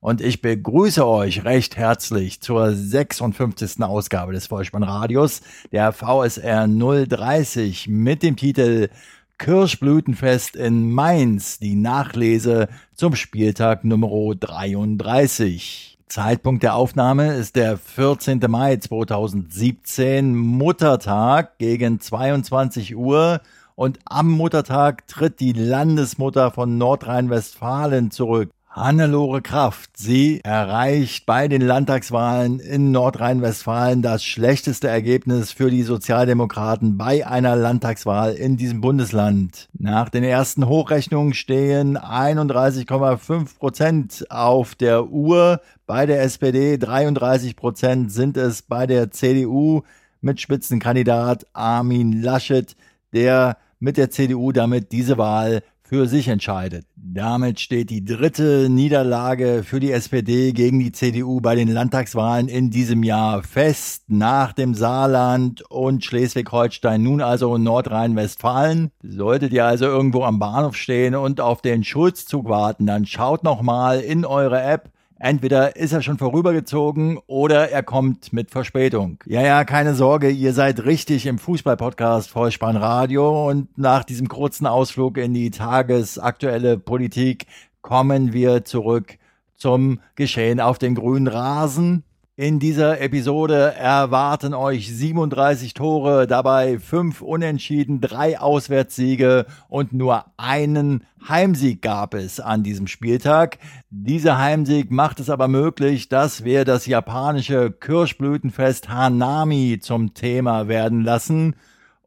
Und ich begrüße euch recht herzlich zur 56. Ausgabe des Vollspannradios, der VSR 030 mit dem Titel Kirschblütenfest in Mainz, die Nachlese zum Spieltag Nummer 33. Zeitpunkt der Aufnahme ist der 14. Mai 2017, Muttertag gegen 22 Uhr und am Muttertag tritt die Landesmutter von Nordrhein-Westfalen zurück. Hannelore Kraft, sie erreicht bei den Landtagswahlen in Nordrhein-Westfalen das schlechteste Ergebnis für die Sozialdemokraten bei einer Landtagswahl in diesem Bundesland. Nach den ersten Hochrechnungen stehen 31,5 Prozent auf der Uhr bei der SPD, 33 Prozent sind es bei der CDU mit Spitzenkandidat Armin Laschet, der mit der CDU damit diese Wahl für sich entscheidet. Damit steht die dritte Niederlage für die SPD gegen die CDU bei den Landtagswahlen in diesem Jahr fest. Nach dem Saarland und Schleswig-Holstein nun also Nordrhein-Westfalen. Solltet ihr also irgendwo am Bahnhof stehen und auf den Schulzzug warten, dann schaut noch mal in eure App Entweder ist er schon vorübergezogen oder er kommt mit Verspätung. Ja, ja, keine Sorge, ihr seid richtig im Fußball-Podcast Vollspann Radio und nach diesem kurzen Ausflug in die tagesaktuelle Politik kommen wir zurück zum Geschehen auf den grünen Rasen. In dieser Episode erwarten euch 37 Tore, dabei 5 Unentschieden, 3 Auswärtssiege und nur einen Heimsieg gab es an diesem Spieltag. Dieser Heimsieg macht es aber möglich, dass wir das japanische Kirschblütenfest Hanami zum Thema werden lassen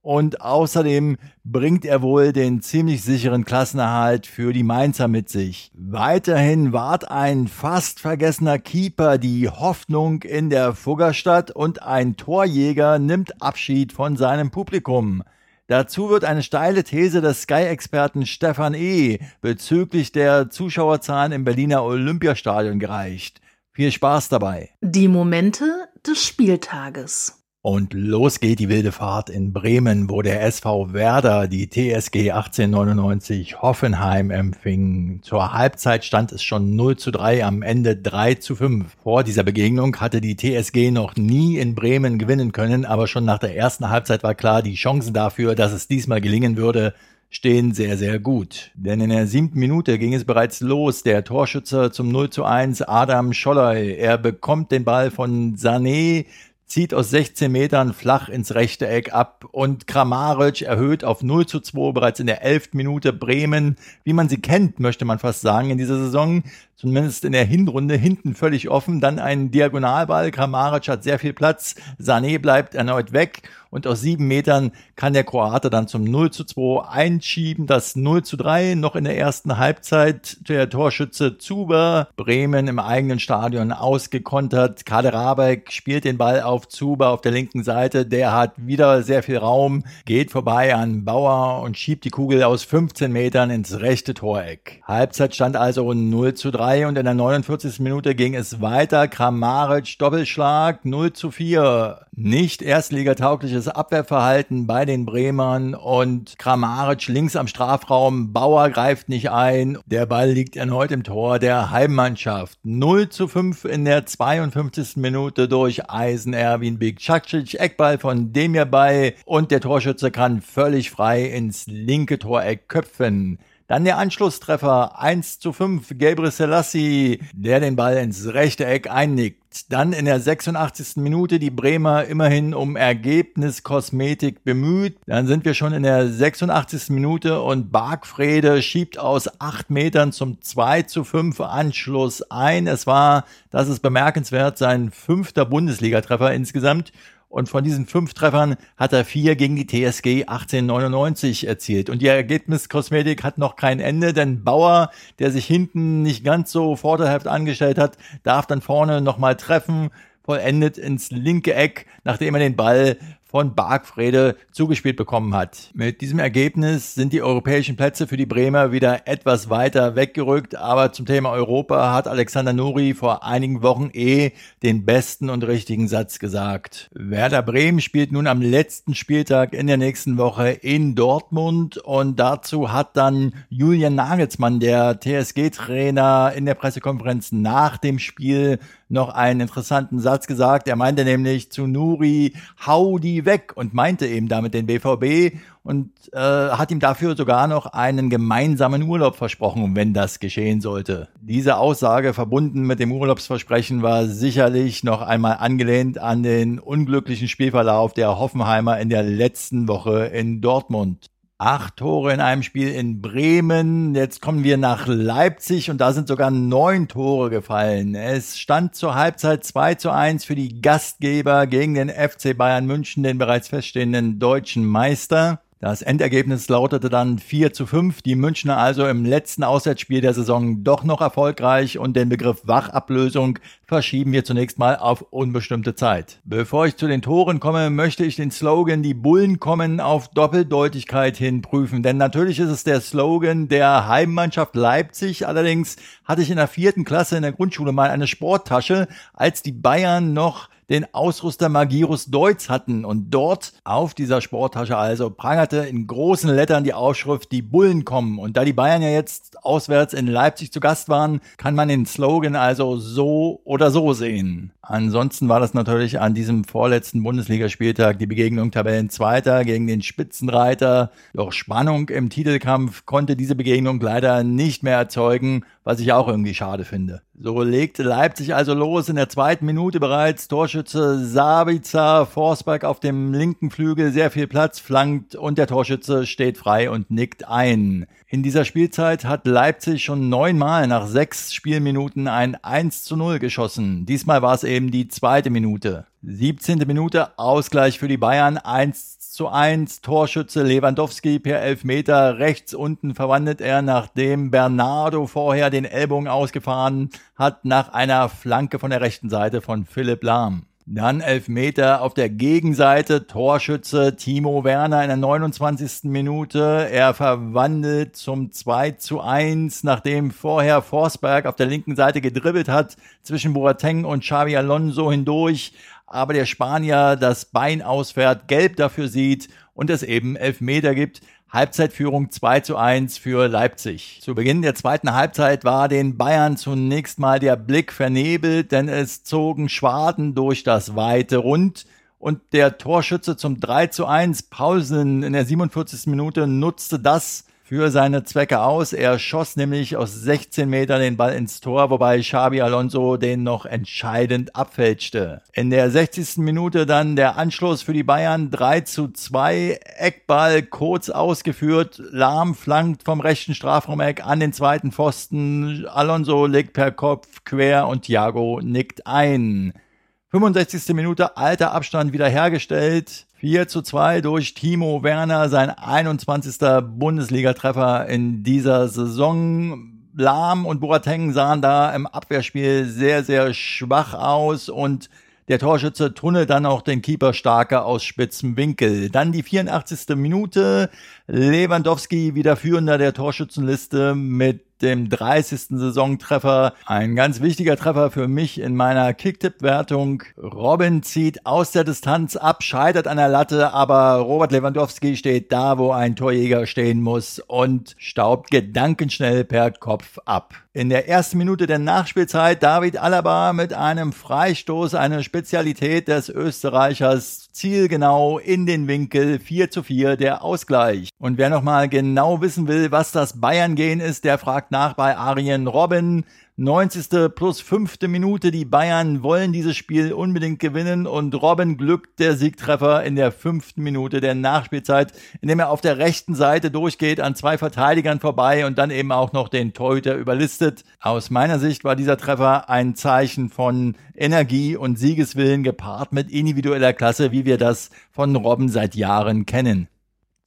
und außerdem bringt er wohl den ziemlich sicheren Klassenerhalt für die Mainzer mit sich. Weiterhin ward ein fast vergessener Keeper die Hoffnung in der Fuggerstadt und ein Torjäger nimmt Abschied von seinem Publikum. Dazu wird eine steile These des Sky-Experten Stefan E. bezüglich der Zuschauerzahlen im Berliner Olympiastadion gereicht. Viel Spaß dabei. Die Momente des Spieltages. Und los geht die wilde Fahrt in Bremen, wo der SV Werder die TSG 1899 Hoffenheim empfing. Zur Halbzeit stand es schon 0 zu 3, am Ende 3 zu 5. Vor dieser Begegnung hatte die TSG noch nie in Bremen gewinnen können, aber schon nach der ersten Halbzeit war klar, die Chancen dafür, dass es diesmal gelingen würde, stehen sehr, sehr gut. Denn in der siebten Minute ging es bereits los. Der Torschütze zum 0 zu 1, Adam Scholley. Er bekommt den Ball von Sané, zieht aus 16 Metern flach ins rechte Eck ab und Kramaric erhöht auf 0 zu 2 bereits in der 11. Minute Bremen, wie man sie kennt, möchte man fast sagen, in dieser Saison zumindest in der Hinrunde, hinten völlig offen. Dann ein Diagonalball. Kramaric hat sehr viel Platz. Sané bleibt erneut weg. Und aus sieben Metern kann der Kroate dann zum 0 zu 2 einschieben. Das 0 zu 3 noch in der ersten Halbzeit. Der Torschütze Zuber. Bremen im eigenen Stadion ausgekontert. Kader Rabeck spielt den Ball auf Zuber auf der linken Seite. Der hat wieder sehr viel Raum. Geht vorbei an Bauer und schiebt die Kugel aus 15 Metern ins rechte Toreck. Halbzeit stand also 0 zu 3 und in der 49. Minute ging es weiter. Kramaric Doppelschlag 0 zu 4. Nicht erstligataugliches Abwehrverhalten bei den Bremern und Kramaric links am Strafraum. Bauer greift nicht ein. Der Ball liegt erneut im Tor der Heimmannschaft. 0 zu 5 in der 52. Minute durch Eisen Erwin Bigcacic. Eckball von Demir bei und der Torschütze kann völlig frei ins linke Toreck köpfen. Dann der Anschlusstreffer 1 zu 5, Gabriel Selassie, der den Ball ins rechte Eck einnickt. Dann in der 86. Minute die Bremer immerhin um Ergebniskosmetik bemüht. Dann sind wir schon in der 86. Minute und Bargfrede schiebt aus 8 Metern zum 2 zu 5 Anschluss ein. Es war, das ist bemerkenswert, sein fünfter Bundesligatreffer insgesamt und von diesen fünf Treffern hat er vier gegen die TSG 1899 erzielt. Und die Ergebniskosmetik hat noch kein Ende, denn Bauer, der sich hinten nicht ganz so vorteilhaft angestellt hat, darf dann vorne nochmal treffen, vollendet ins linke Eck, nachdem er den Ball von Bargfrede zugespielt bekommen hat. Mit diesem Ergebnis sind die europäischen Plätze für die Bremer wieder etwas weiter weggerückt, aber zum Thema Europa hat Alexander Nuri vor einigen Wochen eh den besten und richtigen Satz gesagt. Werder Bremen spielt nun am letzten Spieltag in der nächsten Woche in Dortmund und dazu hat dann Julian Nagelsmann, der TSG-Trainer, in der Pressekonferenz nach dem Spiel noch einen interessanten Satz gesagt. Er meinte nämlich zu Nuri, hau die weg und meinte eben damit den BVB und äh, hat ihm dafür sogar noch einen gemeinsamen Urlaub versprochen, wenn das geschehen sollte. Diese Aussage verbunden mit dem Urlaubsversprechen war sicherlich noch einmal angelehnt an den unglücklichen Spielverlauf der Hoffenheimer in der letzten Woche in Dortmund. Acht Tore in einem Spiel in Bremen. Jetzt kommen wir nach Leipzig und da sind sogar neun Tore gefallen. Es stand zur Halbzeit 2 zu 1 für die Gastgeber gegen den FC Bayern München, den bereits feststehenden deutschen Meister. Das Endergebnis lautete dann 4 zu 5. Die Münchner also im letzten Auswärtsspiel der Saison doch noch erfolgreich und den Begriff Wachablösung verschieben wir zunächst mal auf unbestimmte Zeit. Bevor ich zu den Toren komme, möchte ich den Slogan Die Bullen kommen auf Doppeldeutigkeit hin prüfen. Denn natürlich ist es der Slogan der Heimmannschaft Leipzig. Allerdings hatte ich in der vierten Klasse in der Grundschule mal eine Sporttasche, als die Bayern noch den Ausrüster Magirus Deutz hatten und dort auf dieser Sporttasche also prangerte in großen Lettern die Aufschrift Die Bullen kommen und da die Bayern ja jetzt auswärts in Leipzig zu Gast waren, kann man den Slogan also so oder so sehen. Ansonsten war das natürlich an diesem vorletzten Bundesligaspieltag die Begegnung Tabellenzweiter gegen den Spitzenreiter. Doch Spannung im Titelkampf konnte diese Begegnung leider nicht mehr erzeugen, was ich auch irgendwie schade finde. So legte Leipzig also los in der zweiten Minute bereits. Torschütze Sabitzer, Forsberg auf dem linken Flügel, sehr viel Platz flankt und der Torschütze steht frei und nickt ein. In dieser Spielzeit hat Leipzig schon neunmal nach sechs Spielminuten ein 1 zu 0 geschossen. Diesmal war es eben die zweite Minute. 17. Minute Ausgleich für die Bayern 1 zu 1. Torschütze Lewandowski per Elfmeter. Rechts unten verwandelt er, nachdem Bernardo vorher den Ellbogen ausgefahren hat, nach einer Flanke von der rechten Seite von Philipp Lahm. Dann Elfmeter auf der Gegenseite, Torschütze Timo Werner in der 29. Minute. Er verwandelt zum 2 zu 1, nachdem vorher Forsberg auf der linken Seite gedribbelt hat, zwischen Boateng und Xavi Alonso hindurch, aber der Spanier das Bein ausfährt, gelb dafür sieht und es eben Elfmeter gibt. Halbzeitführung 2 zu 1 für Leipzig. Zu Beginn der zweiten Halbzeit war den Bayern zunächst mal der Blick vernebelt, denn es zogen Schwaden durch das weite Rund und der Torschütze zum 3 zu 1 Paulsen in der 47. Minute nutzte das für seine Zwecke aus. Er schoss nämlich aus 16 Metern den Ball ins Tor, wobei Xabi Alonso den noch entscheidend abfälschte. In der 60. Minute dann der Anschluss für die Bayern 3 zu 2. Eckball kurz ausgeführt. Lahm flankt vom rechten Strafraumeck an den zweiten Pfosten. Alonso legt per Kopf quer und Thiago nickt ein. 65. Minute alter Abstand wiederhergestellt. 4 zu 2 durch Timo Werner, sein 21. Bundesligatreffer in dieser Saison. Lahm und Boateng sahen da im Abwehrspiel sehr, sehr schwach aus und der Torschütze tunnelt dann auch den Keeper starker aus spitzem Winkel. Dann die 84. Minute. Lewandowski wieder führender der Torschützenliste mit dem 30. Saisontreffer. Ein ganz wichtiger Treffer für mich in meiner Kicktipp-Wertung. Robin zieht aus der Distanz ab, scheitert an der Latte, aber Robert Lewandowski steht da, wo ein Torjäger stehen muss und staubt gedankenschnell per Kopf ab. In der ersten Minute der Nachspielzeit David Alaba mit einem Freistoß, eine Spezialität des Österreichers, zielgenau in den Winkel 4 zu 4 der Ausgleich. Und wer nochmal genau wissen will, was das Bayern-Gehen ist, der fragt nach bei Arjen Robben. 90. plus 5. Minute. Die Bayern wollen dieses Spiel unbedingt gewinnen und Robin glückt der Siegtreffer in der fünften Minute der Nachspielzeit, indem er auf der rechten Seite durchgeht, an zwei Verteidigern vorbei und dann eben auch noch den Torhüter überlistet. Aus meiner Sicht war dieser Treffer ein Zeichen von Energie und Siegeswillen gepaart mit individueller Klasse, wie wir das von Robin seit Jahren kennen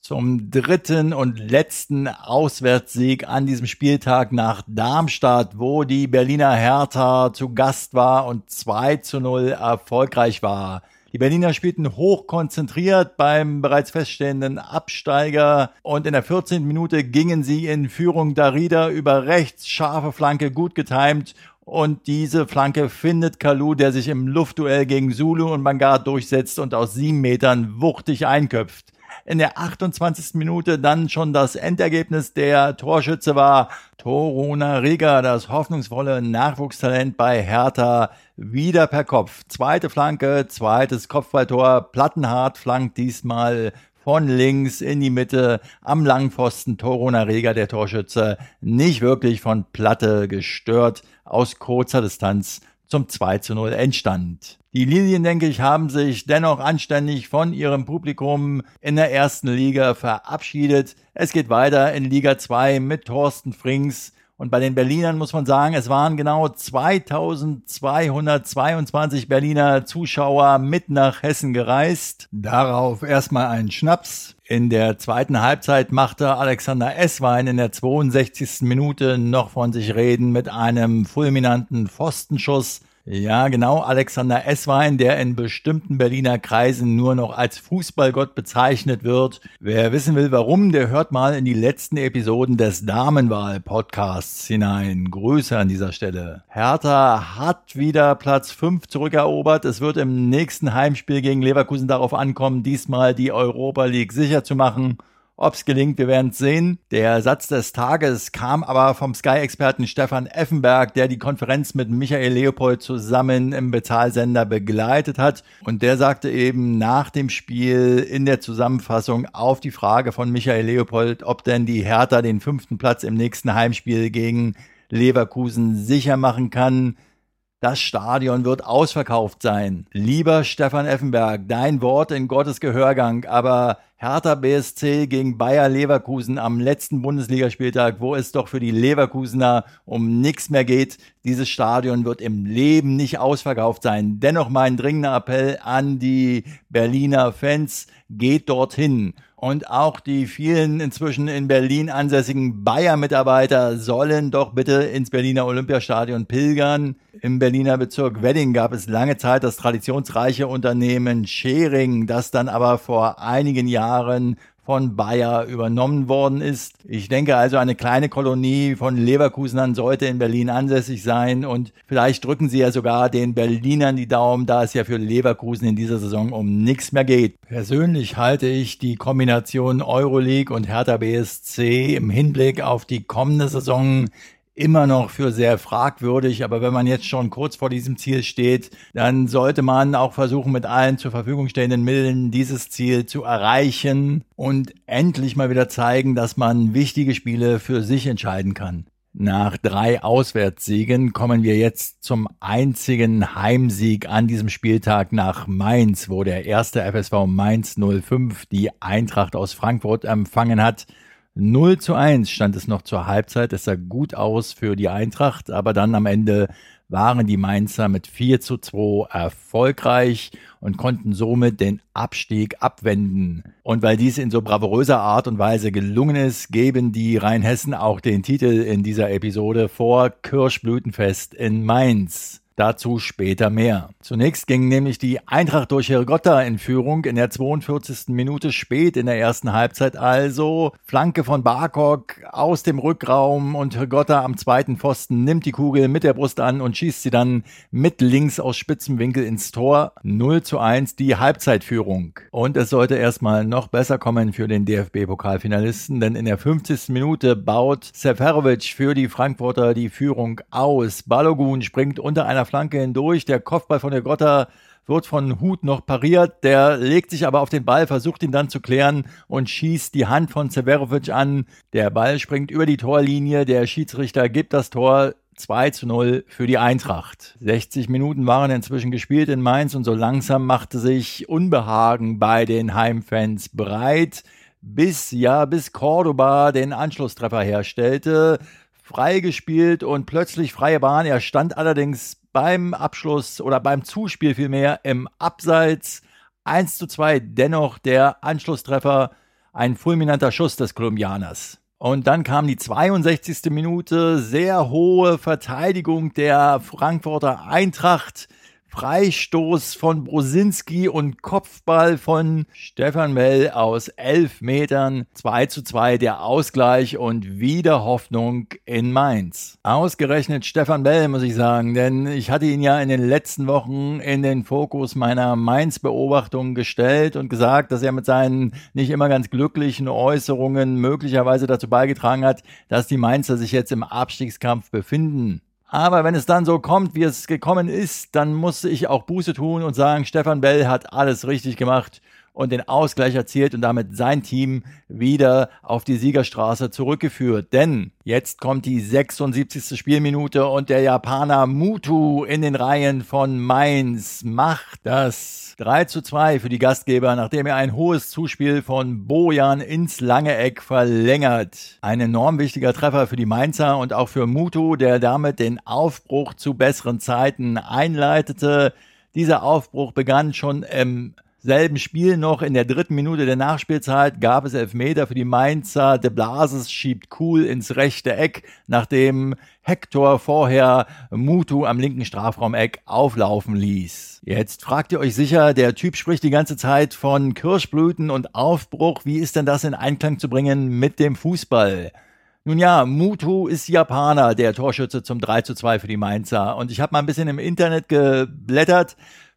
zum dritten und letzten Auswärtssieg an diesem Spieltag nach Darmstadt, wo die Berliner Hertha zu Gast war und 2 zu 0 erfolgreich war. Die Berliner spielten hoch konzentriert beim bereits feststehenden Absteiger und in der 14. Minute gingen sie in Führung Darida über rechts, scharfe Flanke, gut getimt und diese Flanke findet Kalu, der sich im Luftduell gegen Zulu und Mangard durchsetzt und aus sieben Metern wuchtig einköpft in der 28. Minute dann schon das Endergebnis. Der Torschütze war Toruna Riga, das hoffnungsvolle Nachwuchstalent bei Hertha, wieder per Kopf. Zweite Flanke, zweites Kopfballtor. Plattenhart flankt diesmal von links in die Mitte am Langpfosten. Toruna Riga, der Torschütze, nicht wirklich von Platte gestört aus kurzer Distanz zum 2 zu 0 Endstand. Die Lilien, denke ich, haben sich dennoch anständig von ihrem Publikum in der ersten Liga verabschiedet. Es geht weiter in Liga 2 mit Thorsten Frings. Und bei den Berlinern muss man sagen, es waren genau 2222 Berliner Zuschauer mit nach Hessen gereist. Darauf erstmal einen Schnaps. In der zweiten Halbzeit machte Alexander Esswein in der 62. Minute noch von sich reden mit einem fulminanten Pfostenschuss. Ja, genau, Alexander Esswein, der in bestimmten Berliner Kreisen nur noch als Fußballgott bezeichnet wird. Wer wissen will, warum, der hört mal in die letzten Episoden des Damenwahl-Podcasts hinein. Grüße an dieser Stelle. Hertha hat wieder Platz 5 zurückerobert. Es wird im nächsten Heimspiel gegen Leverkusen darauf ankommen, diesmal die Europa League sicher zu machen. Ob's gelingt, wir werden sehen. Der Satz des Tages kam aber vom Sky-Experten Stefan Effenberg, der die Konferenz mit Michael Leopold zusammen im Bezahlsender begleitet hat. Und der sagte eben nach dem Spiel in der Zusammenfassung auf die Frage von Michael Leopold, ob denn die Hertha den fünften Platz im nächsten Heimspiel gegen Leverkusen sicher machen kann. Das Stadion wird ausverkauft sein. Lieber Stefan Effenberg, dein Wort in Gottes Gehörgang, aber Hertha BSC gegen Bayer Leverkusen am letzten Bundesligaspieltag, wo es doch für die Leverkusener um nichts mehr geht. Dieses Stadion wird im Leben nicht ausverkauft sein. Dennoch mein dringender Appell an die Berliner Fans, geht dorthin. Und auch die vielen inzwischen in Berlin ansässigen Bayer-Mitarbeiter sollen doch bitte ins Berliner Olympiastadion pilgern. Im Berliner Bezirk Wedding gab es lange Zeit das traditionsreiche Unternehmen Schering, das dann aber vor einigen Jahren von Bayer übernommen worden ist. Ich denke also, eine kleine Kolonie von Leverkusenern sollte in Berlin ansässig sein und vielleicht drücken sie ja sogar den Berlinern die Daumen, da es ja für Leverkusen in dieser Saison um nichts mehr geht. Persönlich halte ich die Kombination Euroleague und Hertha BSC im Hinblick auf die kommende Saison immer noch für sehr fragwürdig. Aber wenn man jetzt schon kurz vor diesem Ziel steht, dann sollte man auch versuchen, mit allen zur Verfügung stehenden Mitteln dieses Ziel zu erreichen und endlich mal wieder zeigen, dass man wichtige Spiele für sich entscheiden kann. Nach drei Auswärtssiegen kommen wir jetzt zum einzigen Heimsieg an diesem Spieltag nach Mainz, wo der erste FSV Mainz 05 die Eintracht aus Frankfurt empfangen hat. 0 zu 1 stand es noch zur Halbzeit. Es sah gut aus für die Eintracht, aber dann am Ende waren die Mainzer mit 4 zu 2 erfolgreich und konnten somit den Abstieg abwenden. Und weil dies in so bravouröser Art und Weise gelungen ist, geben die Rheinhessen auch den Titel in dieser Episode vor Kirschblütenfest in Mainz. Dazu später mehr. Zunächst ging nämlich die Eintracht durch Hergotta in Führung in der 42. Minute spät in der ersten Halbzeit also. Flanke von Barkok aus dem Rückraum und Hergotta am zweiten Pfosten nimmt die Kugel mit der Brust an und schießt sie dann mit links aus spitzem Winkel ins Tor. 0 zu 1 die Halbzeitführung. Und es sollte erstmal noch besser kommen für den DFB-Pokalfinalisten, denn in der 50. Minute baut Seferovic für die Frankfurter die Führung aus. Balogun springt unter einer Flanke hindurch. Der Kopfball von der Grotter wird von Hut noch pariert. Der legt sich aber auf den Ball, versucht ihn dann zu klären und schießt die Hand von Severovic an. Der Ball springt über die Torlinie. Der Schiedsrichter gibt das Tor 2 zu 0 für die Eintracht. 60 Minuten waren inzwischen gespielt in Mainz und so langsam machte sich Unbehagen bei den Heimfans breit, bis ja, bis Cordoba den Anschlusstreffer herstellte. Freigespielt und plötzlich freie Bahn. Er stand allerdings beim Abschluss oder beim Zuspiel vielmehr im Abseits 1 zu 2 dennoch der Anschlusstreffer, ein fulminanter Schuss des Kolumbianers. Und dann kam die 62. Minute, sehr hohe Verteidigung der Frankfurter Eintracht. Freistoß von Brosinski und Kopfball von Stefan Mell aus elf Metern. 2 zu 2 der Ausgleich und wieder Hoffnung in Mainz. Ausgerechnet Stefan Mell, muss ich sagen, denn ich hatte ihn ja in den letzten Wochen in den Fokus meiner Mainz-Beobachtung gestellt und gesagt, dass er mit seinen nicht immer ganz glücklichen Äußerungen möglicherweise dazu beigetragen hat, dass die Mainzer sich jetzt im Abstiegskampf befinden. Aber wenn es dann so kommt, wie es gekommen ist, dann muss ich auch Buße tun und sagen, Stefan Bell hat alles richtig gemacht und den Ausgleich erzielt und damit sein Team wieder auf die Siegerstraße zurückgeführt. Denn jetzt kommt die 76. Spielminute und der Japaner Mutu in den Reihen von Mainz macht das 3 zu 2 für die Gastgeber, nachdem er ein hohes Zuspiel von Bojan ins lange Eck verlängert. Ein enorm wichtiger Treffer für die Mainzer und auch für Mutu, der damit den Aufbruch zu besseren Zeiten einleitete. Dieser Aufbruch begann schon im selben Spiel noch in der dritten Minute der Nachspielzeit gab es Elfmeter für die Mainzer. De Blases schiebt cool ins rechte Eck, nachdem Hector vorher Mutu am linken Strafraumeck auflaufen ließ. Jetzt fragt ihr euch sicher, der Typ spricht die ganze Zeit von Kirschblüten und Aufbruch. Wie ist denn das in Einklang zu bringen mit dem Fußball? Nun ja, Mutu ist Japaner, der Torschütze zum 3 zu 2 für die Mainzer. Und ich habe mal ein bisschen im Internet geblättert.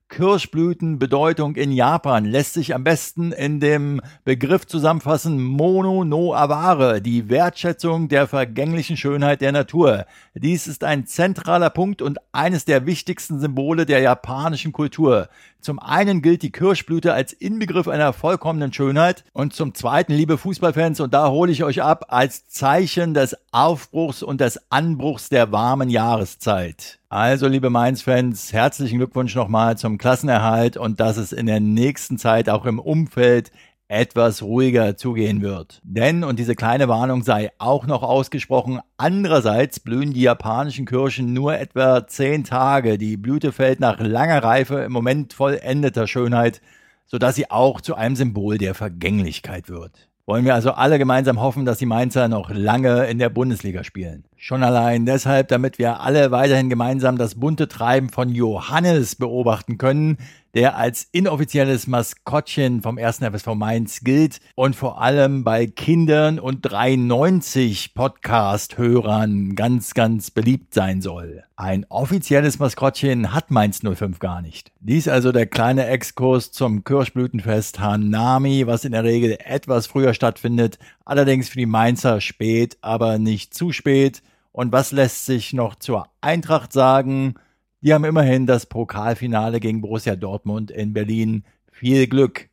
Kirschblütenbedeutung in Japan lässt sich am besten in dem Begriff zusammenfassen Mono no Aware, die Wertschätzung der vergänglichen Schönheit der Natur. Dies ist ein zentraler Punkt und eines der wichtigsten Symbole der japanischen Kultur. Zum einen gilt die Kirschblüte als Inbegriff einer vollkommenen Schönheit und zum zweiten, liebe Fußballfans, und da hole ich euch ab, als Zeichen des Aufbruchs und des Anbruchs der warmen Jahreszeit. Also, liebe Mainz-Fans, herzlichen Glückwunsch nochmal zum Klassenerhalt und dass es in der nächsten Zeit auch im Umfeld etwas ruhiger zugehen wird. Denn, und diese kleine Warnung sei auch noch ausgesprochen, andererseits blühen die japanischen Kirschen nur etwa zehn Tage. Die Blüte fällt nach langer Reife im Moment vollendeter Schönheit, sodass sie auch zu einem Symbol der Vergänglichkeit wird. Wollen wir also alle gemeinsam hoffen, dass die Mainzer noch lange in der Bundesliga spielen. Schon allein deshalb, damit wir alle weiterhin gemeinsam das bunte Treiben von Johannes beobachten können, der als inoffizielles Maskottchen vom 1. FSV Mainz gilt und vor allem bei Kindern und 93 Podcast-Hörern ganz, ganz beliebt sein soll. Ein offizielles Maskottchen hat Mainz 05 gar nicht. Dies also der kleine Exkurs zum Kirschblütenfest Hanami, was in der Regel etwas früher stattfindet, allerdings für die Mainzer spät, aber nicht zu spät. Und was lässt sich noch zur Eintracht sagen? Die haben immerhin das Pokalfinale gegen Borussia Dortmund in Berlin. Viel Glück.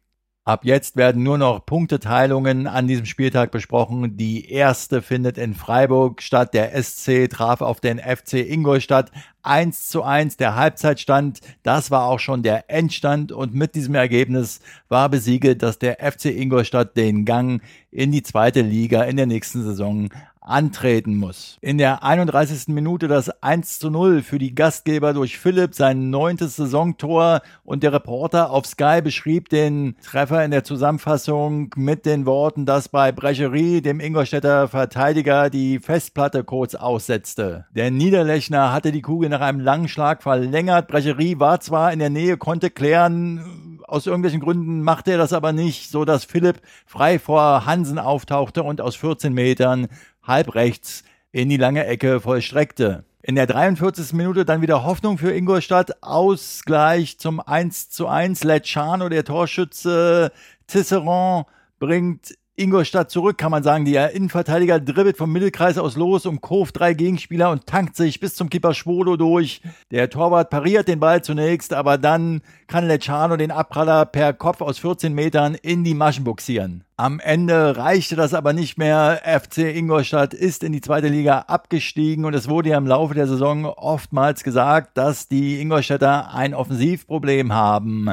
Ab jetzt werden nur noch Punkteteilungen an diesem Spieltag besprochen. Die erste findet in Freiburg statt. Der SC traf auf den FC Ingolstadt 1 zu 1. Der Halbzeitstand, das war auch schon der Endstand. Und mit diesem Ergebnis war besiegelt, dass der FC Ingolstadt den Gang in die zweite Liga in der nächsten Saison antreten muss. In der 31. Minute das 1 zu 0 für die Gastgeber durch Philipp, sein neuntes Saisontor und der Reporter auf Sky beschrieb den Treffer in der Zusammenfassung mit den Worten, dass bei Brecherie dem Ingolstädter Verteidiger die Festplatte kurz aussetzte. Der Niederlechner hatte die Kugel nach einem langen Schlag verlängert. Brecherie war zwar in der Nähe, konnte klären, aus irgendwelchen Gründen machte er das aber nicht, so dass Philipp frei vor Hansen auftauchte und aus 14 Metern halb rechts in die lange Ecke vollstreckte. In der 43. Minute dann wieder Hoffnung für Ingolstadt. Ausgleich zum 1 zu 1. Lecciano, der Torschütze. Tisserand bringt Ingolstadt zurück, kann man sagen. Der Innenverteidiger dribbelt vom Mittelkreis aus los, umkurvt drei Gegenspieler und tankt sich bis zum Kipper Schwodo durch. Der Torwart pariert den Ball zunächst, aber dann kann Lecciano den Abpraller per Kopf aus 14 Metern in die Maschen buxieren. Am Ende reichte das aber nicht mehr. FC Ingolstadt ist in die zweite Liga abgestiegen und es wurde ja im Laufe der Saison oftmals gesagt, dass die Ingolstädter ein Offensivproblem haben.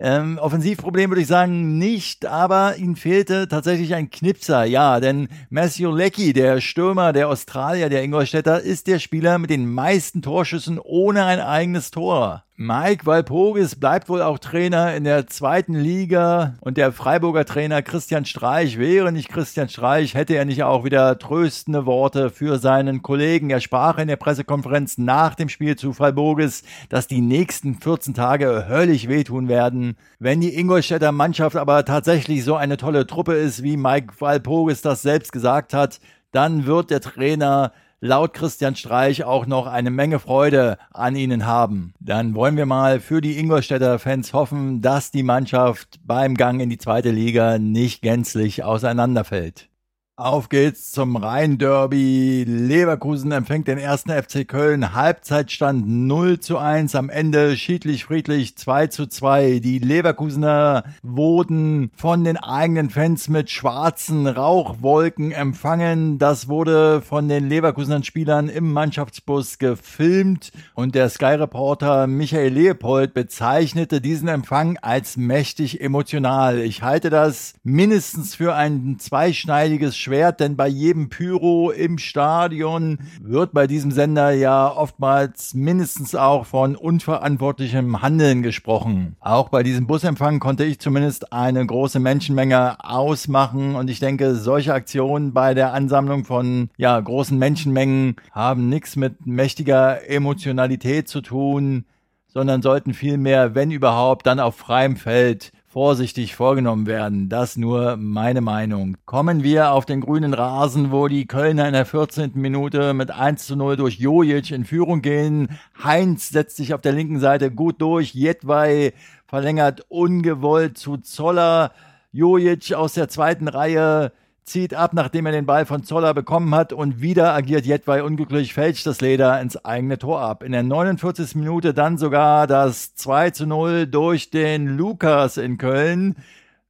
Ähm, Offensivproblem würde ich sagen nicht, aber ihnen fehlte tatsächlich ein Knipser, ja, denn Matthew Leckie, der Stürmer der Australier, der Ingolstädter, ist der Spieler mit den meisten Torschüssen ohne ein eigenes Tor. Mike Walpurgis bleibt wohl auch Trainer in der zweiten Liga und der Freiburger Trainer Christian Streich wäre nicht Christian Streich, hätte er nicht auch wieder tröstende Worte für seinen Kollegen. Er sprach in der Pressekonferenz nach dem Spiel zu Freiburgis, dass die nächsten 14 Tage höllisch wehtun werden. Wenn die Ingolstädter Mannschaft aber tatsächlich so eine tolle Truppe ist, wie Mike Walpurgis das selbst gesagt hat, dann wird der Trainer laut Christian Streich auch noch eine Menge Freude an ihnen haben. Dann wollen wir mal für die Ingolstädter Fans hoffen, dass die Mannschaft beim Gang in die zweite Liga nicht gänzlich auseinanderfällt. Auf geht's zum Rhein-Derby. Leverkusen empfängt den ersten FC Köln. Halbzeitstand 0 zu 1. Am Ende schiedlich friedlich 2 zu 2. Die Leverkusener wurden von den eigenen Fans mit schwarzen Rauchwolken empfangen. Das wurde von den Leverkusener Spielern im Mannschaftsbus gefilmt und der Sky-Reporter Michael Leopold bezeichnete diesen Empfang als mächtig emotional. Ich halte das mindestens für ein zweischneidiges Schwert, denn bei jedem Pyro im Stadion wird bei diesem Sender ja oftmals mindestens auch von unverantwortlichem Handeln gesprochen. Auch bei diesem Busempfang konnte ich zumindest eine große Menschenmenge ausmachen und ich denke, solche Aktionen bei der Ansammlung von ja, großen Menschenmengen haben nichts mit mächtiger Emotionalität zu tun, sondern sollten vielmehr, wenn überhaupt, dann auf freiem Feld vorsichtig vorgenommen werden. Das nur meine Meinung. Kommen wir auf den grünen Rasen, wo die Kölner in der 14. Minute mit 1 zu 0 durch Jojic in Führung gehen. Heinz setzt sich auf der linken Seite gut durch. Jedwai verlängert ungewollt zu Zoller. Jojic aus der zweiten Reihe zieht ab, nachdem er den Ball von Zoller bekommen hat und wieder agiert Jedwai unglücklich, fälscht das Leder ins eigene Tor ab. In der 49. Minute dann sogar das 2 zu 0 durch den Lukas in Köln.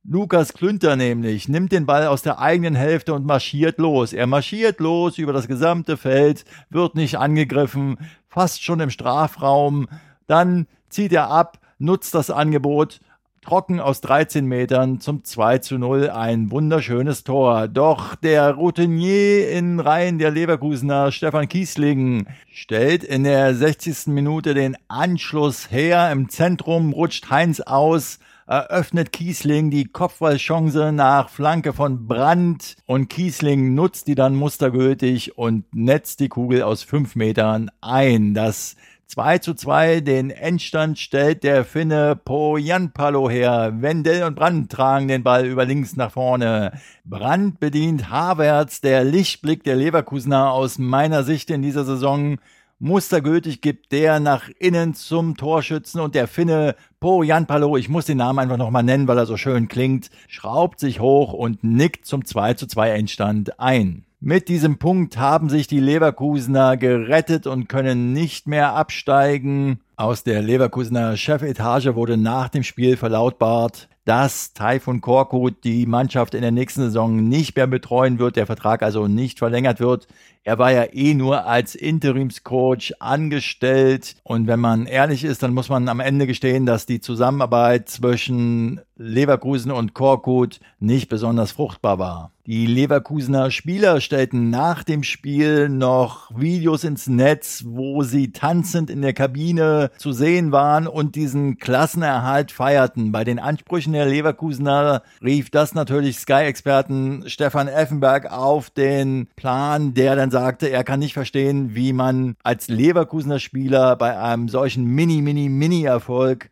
Lukas Klünter nämlich nimmt den Ball aus der eigenen Hälfte und marschiert los. Er marschiert los über das gesamte Feld, wird nicht angegriffen, fast schon im Strafraum. Dann zieht er ab, nutzt das Angebot trocken aus 13 Metern zum 2 zu 0 ein wunderschönes Tor. Doch der Routinier in Reihen der Leverkusener Stefan Kiesling stellt in der 60. Minute den Anschluss her. Im Zentrum rutscht Heinz aus eröffnet Kiesling die Kopfballchance nach Flanke von Brandt und Kiesling nutzt die dann mustergültig und netzt die Kugel aus fünf Metern ein. Das 2 zu 2 den Endstand stellt der Finne Po Janpalo her. Wendell und Brandt tragen den Ball über links nach vorne. Brandt bedient Havertz, der Lichtblick der Leverkusener aus meiner Sicht in dieser Saison. Mustergültig gibt der nach innen zum Torschützen und der Finne Po Janpalo, ich muss den Namen einfach nochmal nennen, weil er so schön klingt, schraubt sich hoch und nickt zum 2 zu 2 Endstand ein. Mit diesem Punkt haben sich die Leverkusener gerettet und können nicht mehr absteigen. Aus der Leverkusener Chefetage wurde nach dem Spiel verlautbart, dass Taifun Korkut die Mannschaft in der nächsten Saison nicht mehr betreuen wird, der Vertrag also nicht verlängert wird. Er war ja eh nur als Interimscoach angestellt und wenn man ehrlich ist, dann muss man am Ende gestehen, dass die Zusammenarbeit zwischen Leverkusen und Korkut nicht besonders fruchtbar war. Die Leverkusener Spieler stellten nach dem Spiel noch Videos ins Netz, wo sie tanzend in der Kabine zu sehen waren und diesen Klassenerhalt feierten. Bei den Ansprüchen der Leverkusener rief das natürlich Sky-Experten Stefan Effenberg auf den Plan, der dann sagte, er kann nicht verstehen, wie man als Leverkusener Spieler bei einem solchen Mini, Mini, Mini-Erfolg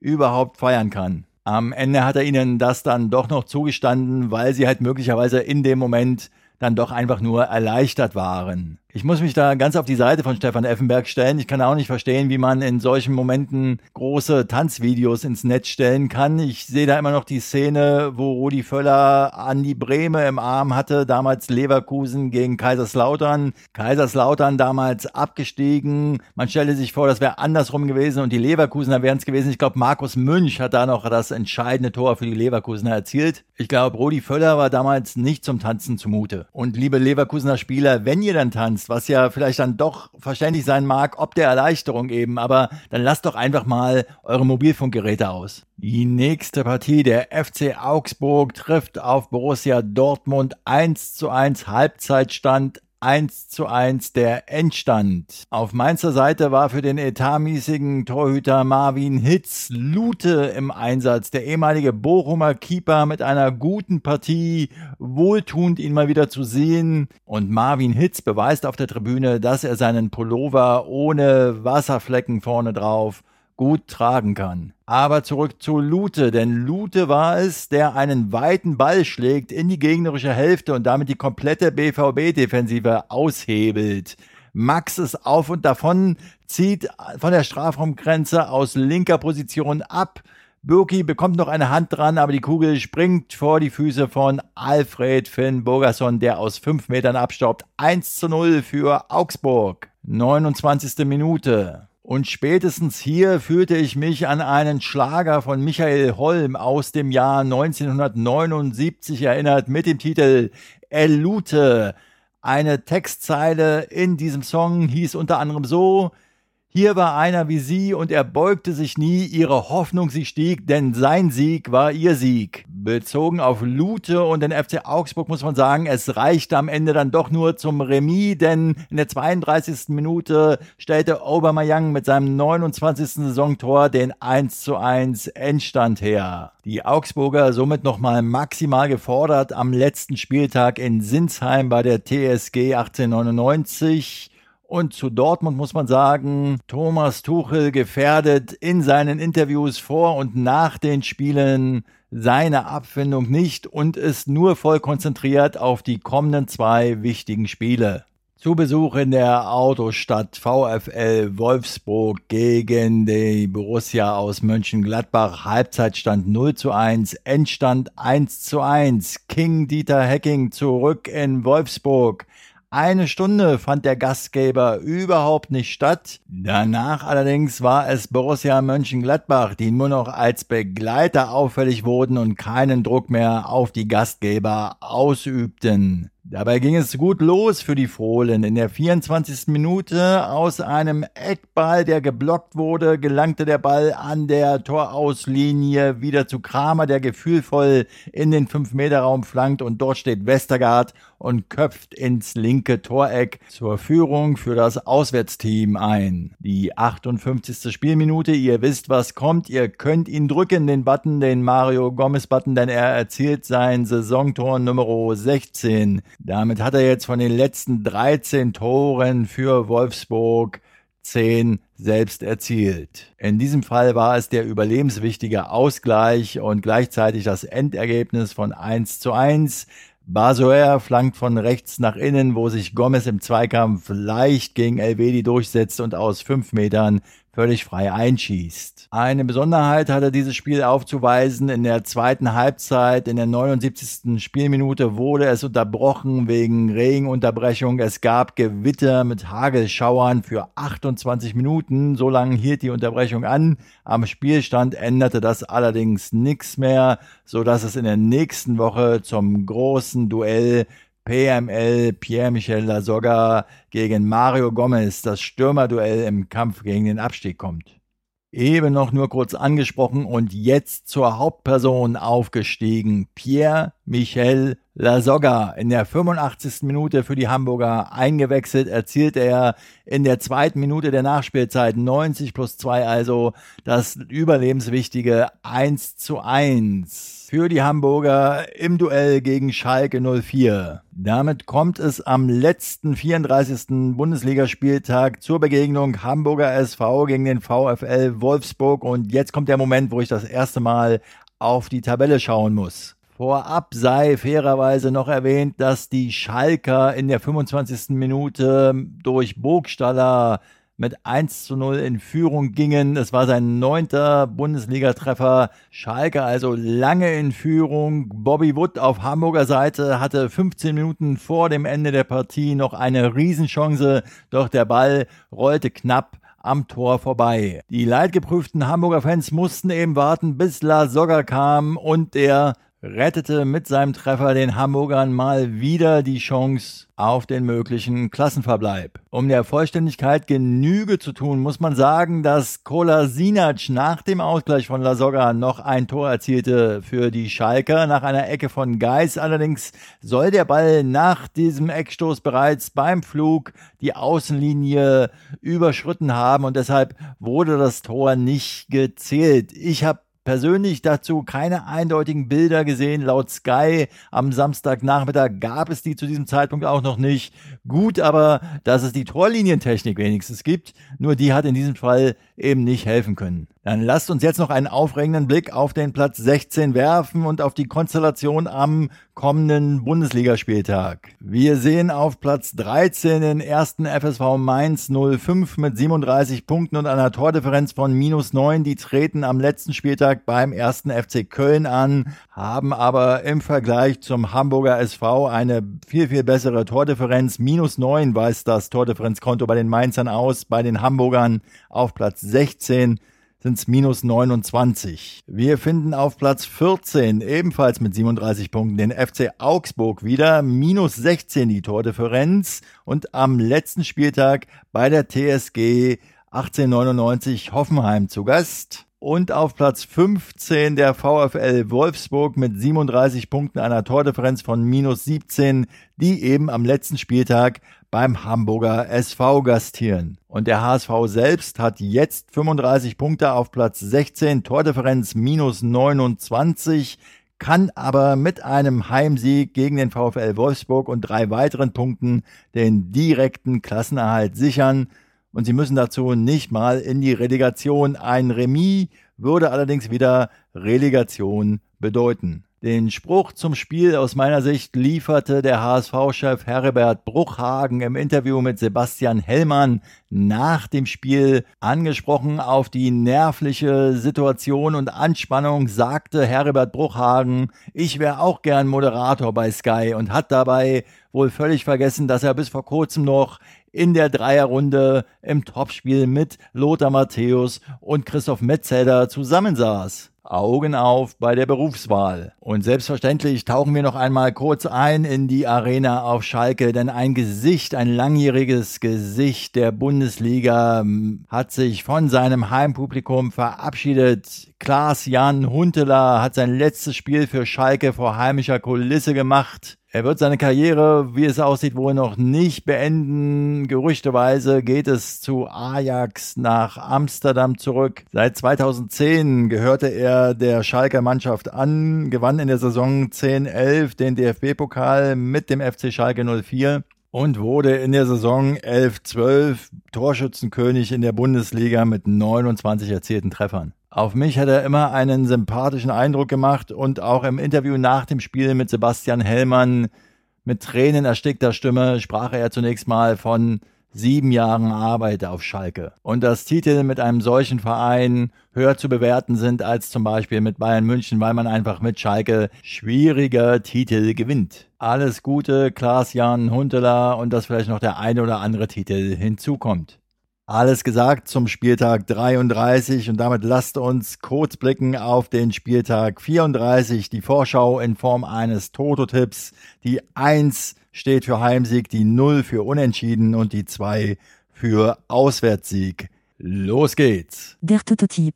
überhaupt feiern kann. Am Ende hat er ihnen das dann doch noch zugestanden, weil sie halt möglicherweise in dem Moment dann doch einfach nur erleichtert waren. Ich muss mich da ganz auf die Seite von Stefan Effenberg stellen. Ich kann auch nicht verstehen, wie man in solchen Momenten große Tanzvideos ins Netz stellen kann. Ich sehe da immer noch die Szene, wo Rudi Völler Andi Breme im Arm hatte, damals Leverkusen gegen Kaiserslautern. Kaiserslautern damals abgestiegen. Man stelle sich vor, das wäre andersrum gewesen und die Leverkusener wären es gewesen. Ich glaube, Markus Münch hat da noch das entscheidende Tor für die Leverkusener erzielt. Ich glaube, Rudi Völler war damals nicht zum Tanzen zumute. Und liebe Leverkusener Spieler, wenn ihr dann tanzt, was ja vielleicht dann doch verständlich sein mag, ob der Erleichterung eben, aber dann lasst doch einfach mal eure Mobilfunkgeräte aus. Die nächste Partie, der FC Augsburg trifft auf Borussia Dortmund 1 zu 1 Halbzeitstand 1 zu 1 der Endstand. Auf Mainzer Seite war für den etatmäßigen Torhüter Marvin Hitz Lute im Einsatz. Der ehemalige Bochumer Keeper mit einer guten Partie. Wohltuend ihn mal wieder zu sehen. Und Marvin Hitz beweist auf der Tribüne, dass er seinen Pullover ohne Wasserflecken vorne drauf gut tragen kann. Aber zurück zu Lute, denn Lute war es, der einen weiten Ball schlägt in die gegnerische Hälfte und damit die komplette BVB-Defensive aushebelt. Max ist auf und davon, zieht von der Strafraumgrenze aus linker Position ab. Birki bekommt noch eine Hand dran, aber die Kugel springt vor die Füße von Alfred Finn Burgerson, der aus fünf Metern abstaubt. 1 zu 0 für Augsburg. 29. Minute. Und spätestens hier fühlte ich mich an einen Schlager von Michael Holm aus dem Jahr 1979 erinnert mit dem Titel Elute. Eine Textzeile in diesem Song hieß unter anderem so, hier war einer wie sie und er beugte sich nie, ihre Hoffnung sie stieg, denn sein Sieg war ihr Sieg. Bezogen auf Lute und den FC Augsburg muss man sagen, es reichte am Ende dann doch nur zum Remis, denn in der 32. Minute stellte Aubameyang mit seinem 29. Saisontor den 1 zu 1 Endstand her. Die Augsburger somit nochmal maximal gefordert am letzten Spieltag in Sinsheim bei der TSG 1899. Und zu Dortmund muss man sagen, Thomas Tuchel gefährdet in seinen Interviews vor und nach den Spielen seine Abfindung nicht und ist nur voll konzentriert auf die kommenden zwei wichtigen Spiele. Zu Besuch in der Autostadt VfL Wolfsburg gegen die Borussia aus Mönchengladbach. Halbzeitstand 0 zu 1, Endstand 1 zu 1. King Dieter Hecking zurück in Wolfsburg. Eine Stunde fand der Gastgeber überhaupt nicht statt. Danach allerdings war es Borussia Mönchengladbach, die nur noch als Begleiter auffällig wurden und keinen Druck mehr auf die Gastgeber ausübten. Dabei ging es gut los für die Fohlen. In der 24. Minute aus einem Eckball, der geblockt wurde, gelangte der Ball an der Torauslinie wieder zu Kramer, der gefühlvoll in den 5-Meter-Raum flankt und dort steht Westergaard und köpft ins linke Toreck zur Führung für das Auswärtsteam ein. Die 58. Spielminute, ihr wisst, was kommt, ihr könnt ihn drücken, den Button, den Mario Gomez-Button, denn er erzielt sein Saisontor Nummer 16. Damit hat er jetzt von den letzten 13 Toren für Wolfsburg 10 selbst erzielt. In diesem Fall war es der überlebenswichtige Ausgleich und gleichzeitig das Endergebnis von 1 zu 1. Basoer flankt von rechts nach innen, wo sich Gomez im Zweikampf leicht gegen Elvedi durchsetzt und aus fünf Metern völlig frei einschießt. Eine Besonderheit hatte dieses Spiel aufzuweisen. In der zweiten Halbzeit, in der 79. Spielminute wurde es unterbrochen wegen Regenunterbrechung. Es gab Gewitter mit Hagelschauern für 28 Minuten. So lange hielt die Unterbrechung an. Am Spielstand änderte das allerdings nichts mehr, so es in der nächsten Woche zum großen Duell PML Pierre-Michel Lasogga gegen Mario Gomez das Stürmerduell im Kampf gegen den Abstieg kommt. Eben noch nur kurz angesprochen und jetzt zur Hauptperson aufgestiegen. Pierre Michel Lasogga in der 85. Minute für die Hamburger eingewechselt, erzielt er in der zweiten Minute der Nachspielzeit 90 plus 2 also das überlebenswichtige 1 zu 1 für die Hamburger im Duell gegen Schalke 04. Damit kommt es am letzten 34. Bundesligaspieltag zur Begegnung Hamburger SV gegen den VfL Wolfsburg und jetzt kommt der Moment, wo ich das erste Mal auf die Tabelle schauen muss. Vorab sei fairerweise noch erwähnt, dass die Schalker in der 25. Minute durch Burgstaller mit 1 zu 0 in Führung gingen. Es war sein neunter Bundesligatreffer. Schalke also lange in Führung. Bobby Wood auf Hamburger Seite hatte 15 Minuten vor dem Ende der Partie noch eine Riesenchance, doch der Ball rollte knapp am Tor vorbei. Die leidgeprüften Hamburger Fans mussten eben warten, bis La Soga kam und der rettete mit seinem Treffer den Hamburgern mal wieder die Chance auf den möglichen Klassenverbleib. Um der Vollständigkeit Genüge zu tun, muss man sagen, dass Kolasinac nach dem Ausgleich von Lasogga noch ein Tor erzielte für die Schalker nach einer Ecke von Geis. Allerdings soll der Ball nach diesem Eckstoß bereits beim Flug die Außenlinie überschritten haben und deshalb wurde das Tor nicht gezählt. Ich habe persönlich dazu keine eindeutigen Bilder gesehen. Laut Sky am Samstagnachmittag gab es die zu diesem Zeitpunkt auch noch nicht. Gut aber, dass es die Torlinientechnik wenigstens gibt. Nur die hat in diesem Fall eben nicht helfen können. Dann lasst uns jetzt noch einen aufregenden Blick auf den Platz 16 werfen und auf die Konstellation am kommenden Bundesligaspieltag. Wir sehen auf Platz 13 den ersten FSV Mainz 05 mit 37 Punkten und einer Tordifferenz von minus 9. Die treten am letzten Spieltag beim ersten FC Köln an, haben aber im Vergleich zum Hamburger SV eine viel, viel bessere Tordifferenz. Minus 9 weist das Tordifferenzkonto bei den Mainzern aus, bei den Hamburgern auf Platz 16 sind es minus 29. Wir finden auf Platz 14 ebenfalls mit 37 Punkten den FC Augsburg wieder, minus 16 die Tordifferenz und am letzten Spieltag bei der TSG 1899 Hoffenheim zu Gast. Und auf Platz 15 der VfL Wolfsburg mit 37 Punkten einer Tordifferenz von minus 17, die eben am letzten Spieltag beim Hamburger SV gastieren. Und der HSV selbst hat jetzt 35 Punkte auf Platz 16, Tordifferenz minus 29, kann aber mit einem Heimsieg gegen den VfL Wolfsburg und drei weiteren Punkten den direkten Klassenerhalt sichern und sie müssen dazu nicht mal in die Relegation. Ein Remis würde allerdings wieder Relegation bedeuten. Den Spruch zum Spiel aus meiner Sicht lieferte der HSV-Chef Herbert Bruchhagen im Interview mit Sebastian Hellmann nach dem Spiel. Angesprochen auf die nervliche Situation und Anspannung sagte Herbert Bruchhagen, ich wäre auch gern Moderator bei Sky und hat dabei wohl völlig vergessen, dass er bis vor kurzem noch in der Dreierrunde im Topspiel mit Lothar Matthäus und Christoph Metzelder zusammensaß. Augen auf bei der Berufswahl. Und selbstverständlich tauchen wir noch einmal kurz ein in die Arena auf Schalke, denn ein Gesicht, ein langjähriges Gesicht der Bundesliga hm, hat sich von seinem Heimpublikum verabschiedet. Klaas Jan Huntelaar hat sein letztes Spiel für Schalke vor heimischer Kulisse gemacht. Er wird seine Karriere, wie es aussieht, wohl noch nicht beenden. Gerüchteweise geht es zu Ajax nach Amsterdam zurück. Seit 2010 gehörte er der Schalker Mannschaft an, gewann in der Saison 10-11 den DFB-Pokal mit dem FC Schalke 04 und wurde in der Saison 11-12 Torschützenkönig in der Bundesliga mit 29 erzielten Treffern. Auf mich hat er immer einen sympathischen Eindruck gemacht und auch im Interview nach dem Spiel mit Sebastian Hellmann mit Tränen erstickter Stimme sprach er zunächst mal von sieben Jahren Arbeit auf Schalke. Und dass Titel mit einem solchen Verein höher zu bewerten sind als zum Beispiel mit Bayern München, weil man einfach mit Schalke schwieriger Titel gewinnt. Alles Gute, Klaas-Jan Huntela und dass vielleicht noch der eine oder andere Titel hinzukommt. Alles gesagt zum Spieltag 33 und damit lasst uns kurz blicken auf den Spieltag 34. Die Vorschau in Form eines Toto-Tipps. Die 1 steht für Heimsieg, die 0 für Unentschieden und die 2 für Auswärtssieg. Los geht's. Der Toto-Tipp.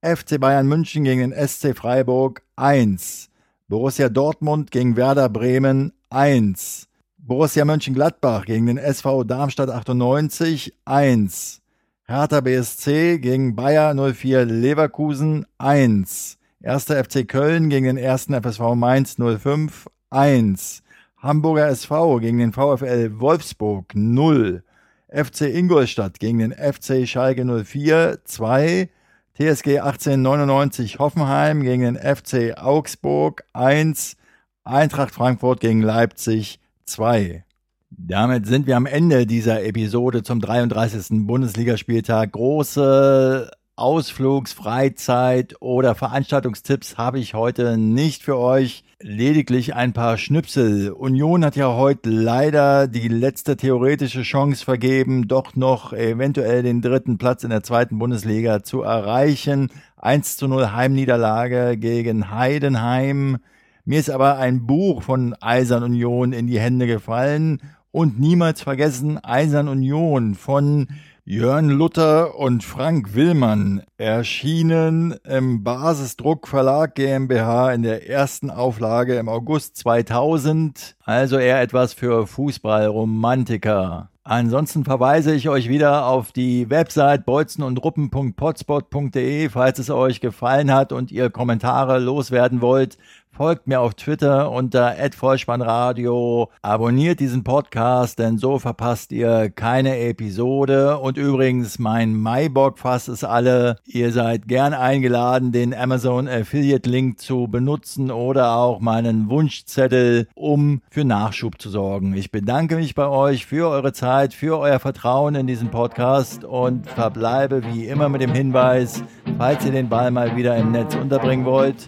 FC Bayern München gegen den SC Freiburg 1. Borussia Dortmund gegen Werder Bremen 1. Borussia Mönchengladbach gegen den SV Darmstadt 98 1. Hertha BSC gegen Bayer 04 Leverkusen 1. 1. FC Köln gegen den 1. FSV Mainz 05 1. Hamburger SV gegen den VfL Wolfsburg 0. FC Ingolstadt gegen den FC Schalke 04 2. TSG 1899 Hoffenheim gegen den FC Augsburg 1. Eintracht Frankfurt gegen Leipzig 2. Damit sind wir am Ende dieser Episode zum 33. Bundesligaspieltag. Große Ausflugs-, Freizeit- oder Veranstaltungstipps habe ich heute nicht für euch. Lediglich ein paar Schnipsel. Union hat ja heute leider die letzte theoretische Chance vergeben, doch noch eventuell den dritten Platz in der zweiten Bundesliga zu erreichen. 1 zu 0 Heimniederlage gegen Heidenheim. Mir ist aber ein Buch von Eisern Union in die Hände gefallen und niemals vergessen Eisern Union von Jörn Luther und Frank Willmann erschienen im Basisdruck Verlag GmbH in der ersten Auflage im August 2000, also eher etwas für Fußballromantiker. Ansonsten verweise ich euch wieder auf die Website bolzenundruppen.potspot.de, falls es euch gefallen hat und ihr Kommentare loswerden wollt. Folgt mir auf Twitter unter @vollspannradio. Abonniert diesen Podcast, denn so verpasst ihr keine Episode. Und übrigens, mein Maibock-Fass ist alle. Ihr seid gern eingeladen, den Amazon Affiliate Link zu benutzen oder auch meinen Wunschzettel, um für Nachschub zu sorgen. Ich bedanke mich bei euch für eure Zeit, für euer Vertrauen in diesen Podcast und verbleibe wie immer mit dem Hinweis, falls ihr den Ball mal wieder im Netz unterbringen wollt,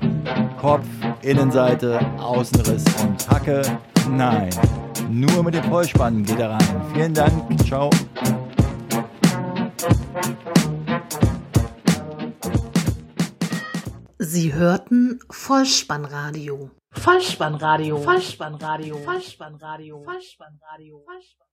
Kopf, Innenseite, Außenriss und Hacke. Nein, nur mit dem Vollspann geht er rein. Vielen Dank, ciao. Sie hörten Vollspannradio. Vollspannradio. Vollspannradio. Vollspannradio. Vollspannradio. Vollspannradio.